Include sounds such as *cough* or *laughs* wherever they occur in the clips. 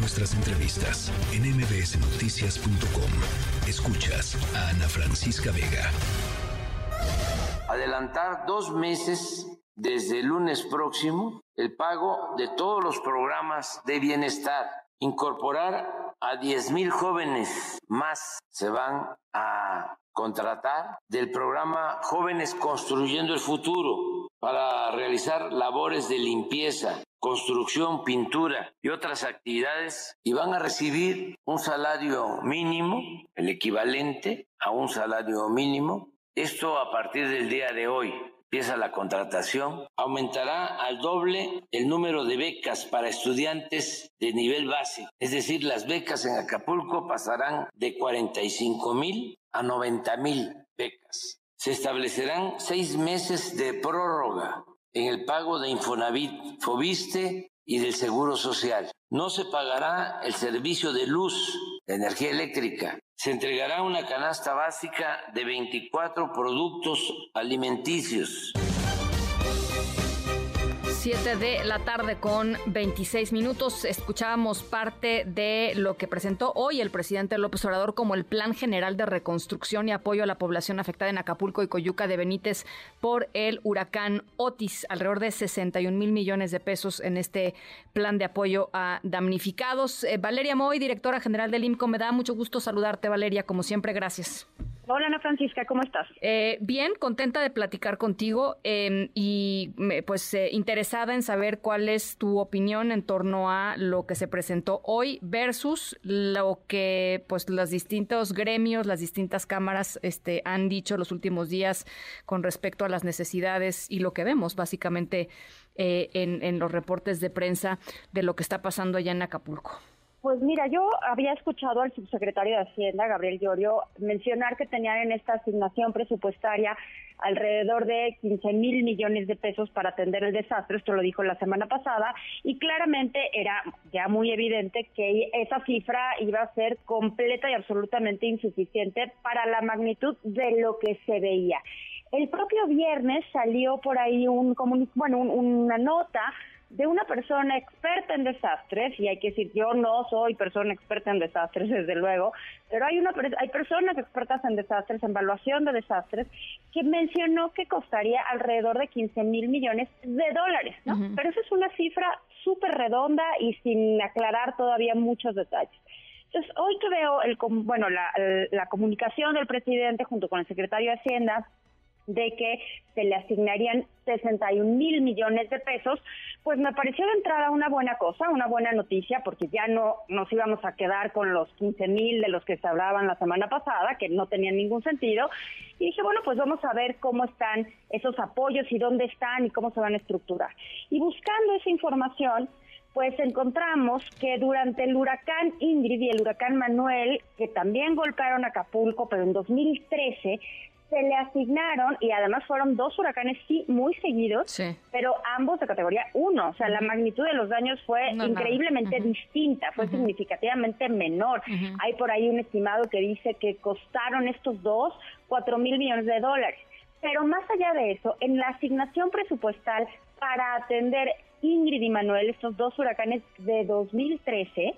nuestras entrevistas en mbsnoticias.com. Escuchas a Ana Francisca Vega. Adelantar dos meses desde el lunes próximo el pago de todos los programas de bienestar. Incorporar a 10 mil jóvenes más se van a contratar del programa Jóvenes Construyendo el Futuro para realizar labores de limpieza, construcción, pintura y otras actividades y van a recibir un salario mínimo, el equivalente a un salario mínimo. Esto a partir del día de hoy empieza la contratación, aumentará al doble el número de becas para estudiantes de nivel base. Es decir, las becas en Acapulco pasarán de 45 mil a 90 mil becas. Se establecerán seis meses de prórroga en el pago de Infonavit, Fobiste y del Seguro Social. No se pagará el servicio de luz, de energía eléctrica, se entregará una canasta básica de 24 productos alimenticios. 7 de la tarde con 26 minutos. Escuchábamos parte de lo que presentó hoy el presidente López Obrador como el Plan General de Reconstrucción y Apoyo a la Población Afectada en Acapulco y Coyuca de Benítez por el huracán Otis. Alrededor de 61 mil millones de pesos en este plan de apoyo a damnificados. Eh, Valeria Moy, directora general del IMCO, me da mucho gusto saludarte, Valeria. Como siempre, gracias. Hola Ana Francisca, ¿cómo estás? Eh, bien, contenta de platicar contigo em, y pues eh, interesada en saber cuál es tu opinión en torno a lo que se presentó hoy versus lo que pues los distintos gremios, las distintas cámaras este, han dicho los últimos días con respecto a las necesidades y lo que vemos básicamente eh, en los reportes de prensa de lo que está pasando allá en Acapulco. Pues mira, yo había escuchado al subsecretario de Hacienda, Gabriel Llorio, mencionar que tenían en esta asignación presupuestaria alrededor de 15 mil millones de pesos para atender el desastre, esto lo dijo la semana pasada, y claramente era ya muy evidente que esa cifra iba a ser completa y absolutamente insuficiente para la magnitud de lo que se veía. El propio viernes salió por ahí un bueno, una nota de una persona experta en desastres, y hay que decir, yo no soy persona experta en desastres, *laughs* desde luego, pero hay, una, hay personas expertas en desastres, en evaluación de desastres, que mencionó que costaría alrededor de 15 mil millones de dólares, ¿no? Pero esa es una cifra súper redonda y sin aclarar todavía muchos detalles. Entonces, hoy que veo el, bueno, la, la comunicación del presidente junto con el secretario de Hacienda, de que se le asignarían 61 mil millones de pesos, pues me pareció de entrada una buena cosa, una buena noticia, porque ya no nos íbamos a quedar con los 15 mil de los que se hablaban la semana pasada, que no tenían ningún sentido. Y dije, bueno, pues vamos a ver cómo están esos apoyos y dónde están y cómo se van a estructurar. Y buscando esa información, pues encontramos que durante el huracán Ingrid y el huracán Manuel, que también golpearon Acapulco, pero en 2013, se le asignaron, y además fueron dos huracanes, sí, muy seguidos, pero ambos de categoría 1. O sea, la magnitud de los daños fue increíblemente distinta, fue significativamente menor. Hay por ahí un estimado que dice que costaron estos dos 4 mil millones de dólares. Pero más allá de eso, en la asignación presupuestal para atender Ingrid y Manuel, estos dos huracanes de 2013,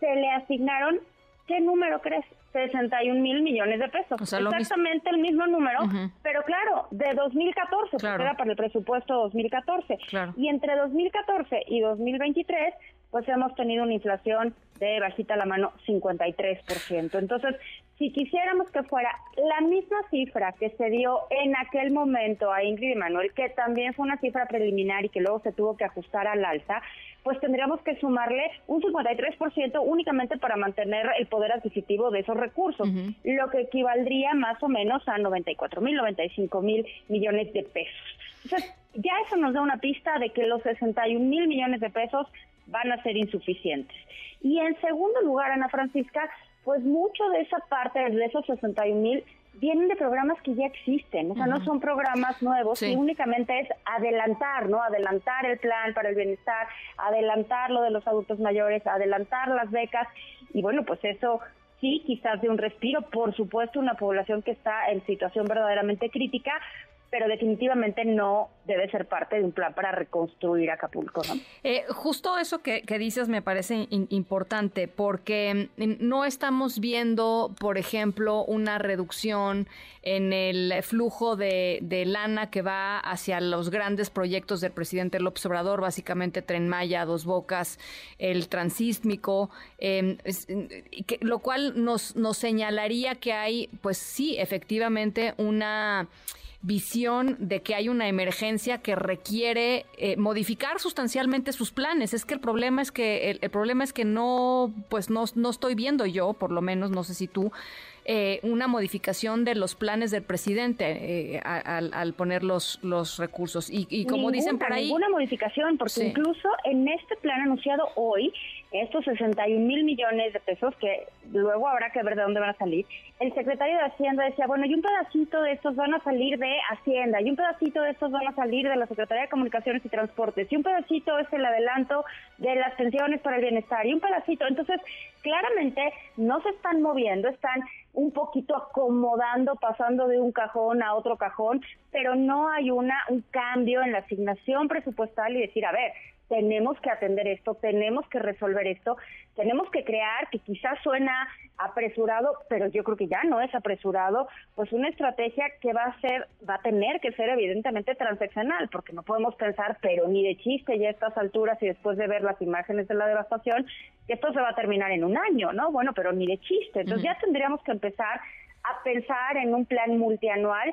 se le asignaron, ¿qué número crees? 61 mil millones de pesos. Exactamente el mismo número, pero claro, de 2014, porque era para el presupuesto 2014. Y entre 2014 y 2023, pues hemos tenido una inflación de bajita la mano 53%. Entonces, si quisiéramos que fuera la misma cifra que se dio en aquel momento a Ingrid y Manuel, que también fue una cifra preliminar y que luego se tuvo que ajustar al alza, pues tendríamos que sumarle un 53% únicamente para mantener el poder adquisitivo de esos recursos, lo que equivaldría más o menos a 94 mil, 95 mil millones de pesos. Entonces, ya eso nos da una pista de que los 61 mil millones de pesos van a ser insuficientes. Y en segundo lugar, Ana Francisca, pues mucho de esa parte, de esos 61 mil, vienen de programas que ya existen, o sea, no son programas nuevos y únicamente es adelantar, ¿no? Adelantar el plan para el bienestar, adelantar lo de los adultos mayores, adelantar las becas y bueno, pues eso sí, quizás de un respiro, por supuesto, una población que está en situación verdaderamente crítica, pero definitivamente no debe ser parte de un plan para reconstruir Acapulco. ¿no? Eh, justo eso que, dices me parece importante porque mm, no estamos viendo, por ejemplo, una reducción en el flujo de, lana que va hacia los grandes proyectos del presidente López Obrador, básicamente Tren Maya, Dos Bocas, el transísmico, em, lo cual nos, nos señalaría que hay, pues sí, efectivamente, una visión de que hay una emergencia que requiere eh, modificar sustancialmente sus planes. Es que el problema es que el, problema es que no, pues no, no estoy viendo yo, por lo menos, no sé si tú, eh, una modificación de los planes del presidente eh, al, poner los, los recursos. Y, como dicen por ahí... Ninguna modificación, porque incluso en este plan anunciado hoy, estos 61 mil millones de pesos, que luego habrá que ver de dónde van a salir, el secretario de Hacienda decía, bueno, y un pedacito de estos van a salir de Hacienda, y un pedacito de estos van a salir de la Secretaría de Comunicaciones y Transportes, y un pedacito es el adelanto de las pensiones para el bienestar, y un pedacito. Entonces, claramente no se están moviendo, están un poquito acomodando, pasando de un cajón a otro cajón, pero no hay una un cambio en la asignación presupuestal y decir, a ver, tenemos que atender esto, tenemos que resolver esto, tenemos que crear, que quizás suena apresurado, pero yo creo que ya no es apresurado, pues una estrategia que va a ser, va a tener que ser evidentemente transaccional, porque no podemos pensar, pero ni de chiste ya a estas alturas y después de ver las imágenes de la devastación, que esto se va a terminar en un año, ¿no? Bueno, pero ni de chiste. Entonces ya tendríamos que empezar a pensar en un plan multianual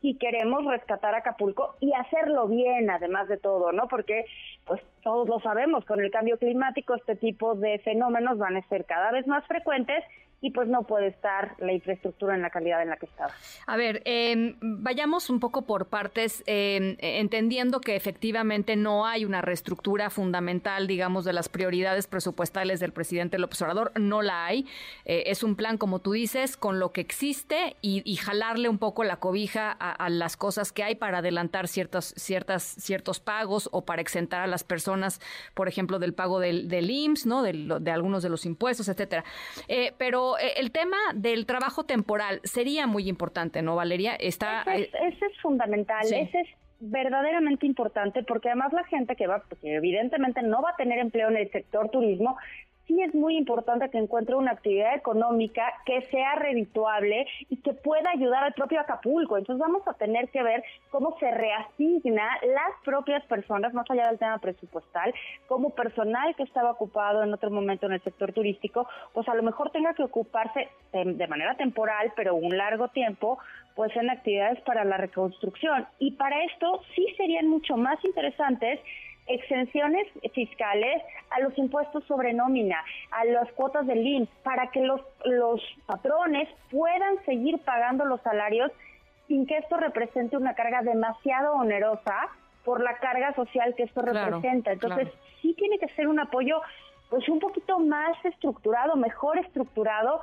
si queremos rescatar Acapulco y hacerlo bien, además de todo, ¿no? Porque, pues todos lo sabemos, con el cambio climático este tipo de fenómenos van a ser cada vez más frecuentes y pues no puede estar la infraestructura en la calidad en la que estaba. A ver, em, vayamos un poco por partes, em, entendiendo que efectivamente no hay una reestructura fundamental, digamos, de las prioridades presupuestales del presidente López Obrador, no la hay. Eh, es un plan, como tú dices, con lo que existe y, jalarle un poco la cobija a, las cosas que hay para adelantar ciertas, ciertas, ciertos pagos o para exentar a las personas, por ejemplo, del pago del, IMSS, ¿no? De, de algunos de los impuestos, etcétera. Eh, pero eh, el tema del trabajo temporal sería muy importante, ¿no, Valeria? Está, ese, es, fundamental, ese es verdaderamente importante porque además la gente que va, que evidentemente no va a tener empleo en el sector turismo, sí es muy importante que encuentre una actividad económica que sea redituable y que pueda ayudar al propio Acapulco. Entonces vamos a tener que ver cómo se reasigna las propias personas, más allá del tema presupuestal, como personal que estaba ocupado en otro momento en el sector turístico, pues a lo mejor tenga que ocuparse de, manera temporal, pero un largo tiempo, pues en actividades para la reconstrucción. Y para esto sí serían mucho más interesantes exenciones fiscales a los impuestos sobre nómina, a las cuotas del IMSS, para que los, los patrones puedan seguir pagando los salarios sin que esto represente una carga demasiado onerosa por la carga social que esto representa. Entonces, sí tiene que ser un apoyo pues un poquito más estructurado, mejor estructurado,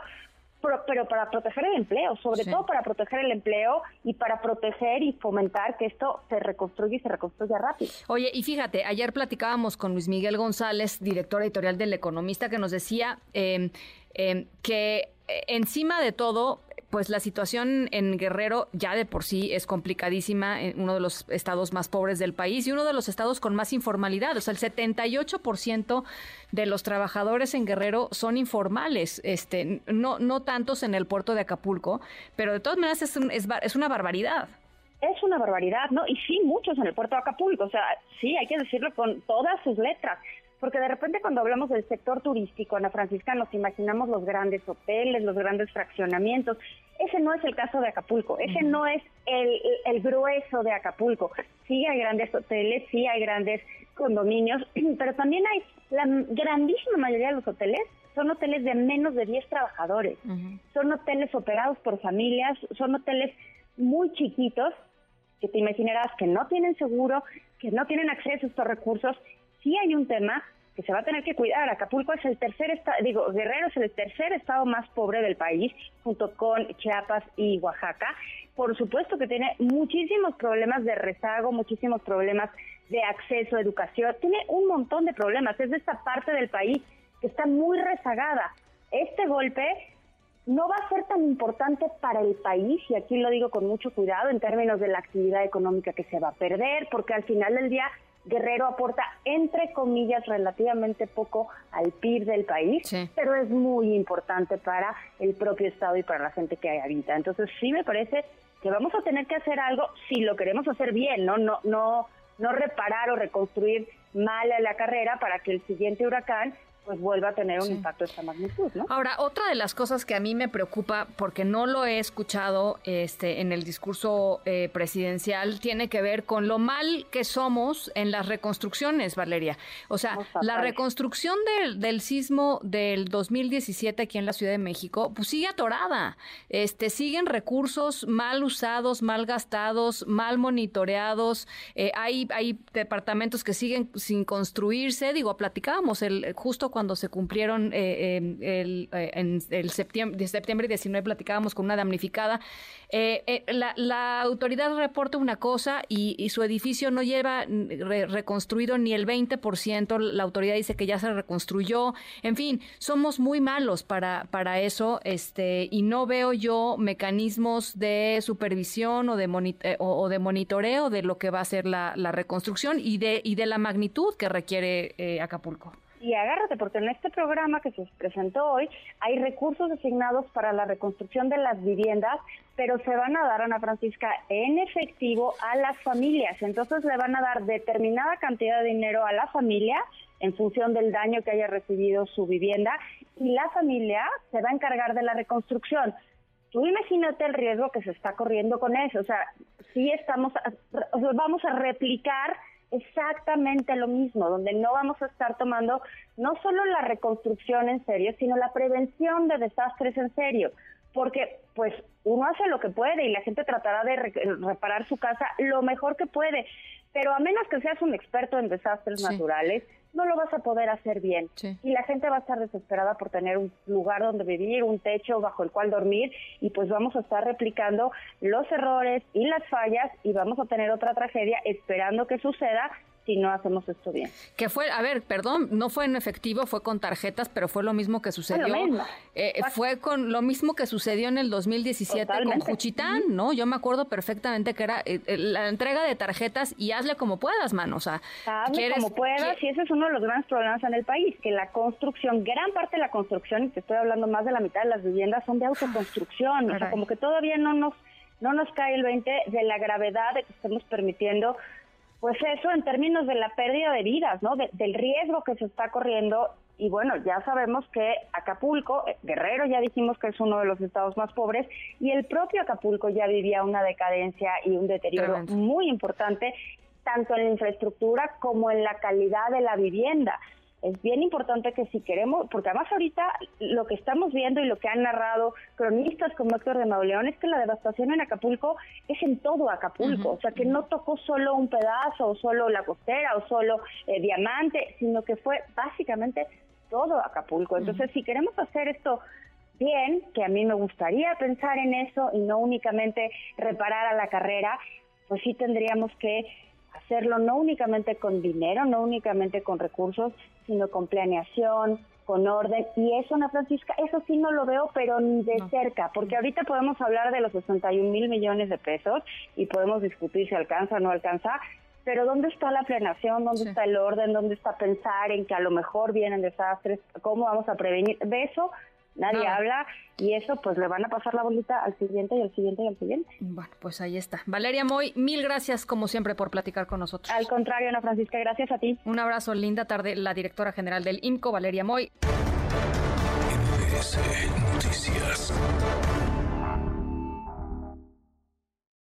pero para proteger el empleo, sobre todo para proteger el empleo y para proteger y fomentar que esto se reconstruya y se reconstruya rápido. Oye, y fíjate, ayer platicábamos con Luis Miguel González, director editorial del Economista, que nos decía eh, eh, que eh, encima de todo, pues la situación en Guerrero ya de por sí es complicadísima, en uno de los estados más pobres del país y uno de los estados con más informalidad. O sea, el 78% de los trabajadores en Guerrero son informales, este, no, no tantos en el puerto de Acapulco, pero de todas maneras es, es, es una barbaridad es una barbaridad, ¿no? Y sí, muchos en el puerto de Acapulco, o sea, sí, hay que decirlo con todas sus letras porque de repente cuando hablamos del sector turístico, Ana Francisca, nos imaginamos los grandes hoteles, los grandes fraccionamientos. Ese no es el caso de Acapulco, ese no es el, grueso de Acapulco. Sí hay grandes hoteles, sí hay grandes condominios, *clears throat* pero también hay la grandísima mayoría de los hoteles son hoteles de menos de 10 trabajadores, son hoteles operados por familias, son hoteles muy chiquitos que te imaginarás que no tienen seguro, que no tienen acceso a estos recursos sí hay un tema que se va a tener que cuidar. Acapulco es el tercer estado, digo, Guerrero es el tercer estado más pobre del país, junto con Chiapas y Oaxaca. Por supuesto que tiene muchísimos problemas de rezago, muchísimos problemas de acceso a educación, tiene un montón de problemas. Es de esta parte del país que está muy rezagada. Este golpe no va a ser tan importante para el país, y aquí lo digo con mucho cuidado en términos de la actividad económica que se va a perder, porque al final del día Guerrero aporta, entre comillas, relativamente poco al PIB del país, pero es muy importante para el propio Estado y para la gente que habita. Entonces sí me parece que vamos a tener que hacer algo si lo queremos hacer bien, ¿no? No, no, no reparar o reconstruir mal a la carrera para que el siguiente huracán pues vuelva a tener un impacto de esta magnitud, ¿no? Ahora, otra de las cosas que a mí me preocupa, porque no lo he escuchado este, en el discurso eh, presidencial, tiene que ver con lo mal que somos en las reconstrucciones, Valeria. O sea, la reconstrucción del, del, sismo del 2017 aquí en la Ciudad de México, pues sigue atorada. Este, siguen recursos mal usados, mal gastados, mal monitoreados. Eh, hay, hay departamentos que siguen sin construirse. Digo, platicábamos el justo cuando se cumplieron eh, em, el, eh, en septiembre, de septiembre 19 platicábamos con una damnificada. Eh, la, autoridad reporta una cosa y, su edificio no lleva reconstruido ni el 20%. La autoridad dice que ya se reconstruyó. En fin, somos muy malos para, para eso este, y no veo yo mecanismos de supervisión o de, o, de monitoreo de lo que va a ser la, la reconstrucción y de, y de la magnitud que requiere Acapulco y agárrate, porque en este programa que se presentó hoy hay recursos asignados para la reconstrucción de las viviendas, pero se van a dar, Ana Francisca, en efectivo a las familias. Entonces le van a dar determinada cantidad de dinero a la familia en función del daño que haya recibido su vivienda y la familia se va a encargar de la reconstrucción. Tú imagínate el riesgo que se está corriendo con eso. O sea, sí estamos, vamos a replicar exactamente lo mismo, donde no vamos a estar tomando no solo la reconstrucción en serio, sino la prevención de desastres en serio, porque pues uno hace lo que puede y la gente tratará de reparar su casa lo mejor que puede, pero a menos que seas un experto en desastres naturales, no lo vas a poder hacer bien. Y la gente va a estar desesperada por tener un lugar donde vivir, un techo bajo el cual dormir, y pues vamos a estar replicando los errores y las fallas y vamos a tener otra tragedia esperando que suceda si no hacemos esto bien. Que fue, a ver, perdón, no fue en efectivo, fue con tarjetas, pero fue lo mismo que sucedió. Eh, fue con lo mismo que sucedió en el 2017 con Juchitán, ¿no? Yo me acuerdo perfectamente que era eh, eh, la entrega de tarjetas y hazle como puedas, mano. O sea, hazle como puedas, y ese es uno de los grandes problemas en el país, que la construcción, gran parte de la construcción, y te estoy hablando más de la mitad de las viviendas, son de autoconstrucción. o sea, como que todavía no nos no nos cae el 20 de la gravedad de que estemos permitiendo pues eso en términos de la pérdida de vidas, ¿no? del riesgo que se está corriendo. Y bueno, ya sabemos que Acapulco, eh, Guerrero ya dijimos que es uno de los estados más pobres, y el propio Acapulco ya vivía una decadencia y un deterioro muy importante, tanto en la infraestructura como en la calidad de la vivienda es bien importante que si queremos, porque además ahorita lo que estamos viendo y lo que han narrado cronistas como Héctor de Mauleón es que la devastación en Acapulco es en todo Acapulco, o sea que no tocó solo un pedazo o solo la costera o solo eh, Diamante, sino que fue básicamente todo Acapulco. Entonces, si queremos hacer esto bien, que a mí me gustaría pensar en eso y no únicamente reparar a la carrera, pues sí tendríamos que hacerlo no únicamente con dinero, no únicamente con recursos, sino con planeación, con orden. Y eso, Ana Francisca, eso sí no lo veo, pero ni de cerca, porque ahorita podemos hablar de los 61 mil millones de pesos y podemos discutir si alcanza o no alcanza, pero ¿dónde está la planeación? ¿Dónde está el orden? ¿Dónde está pensar en que a lo mejor vienen desastres? ¿Cómo vamos a prevenir? De eso nadie habla y eso pues le van a pasar la bolita al siguiente y al siguiente y al siguiente. Bueno, pues ahí está. Valeria Moy, mil gracias como siempre por platicar con nosotros. Al contrario, Ana Francisca, gracias a ti. Un abrazo, linda tarde, la directora general del IMCO, Valeria Moy.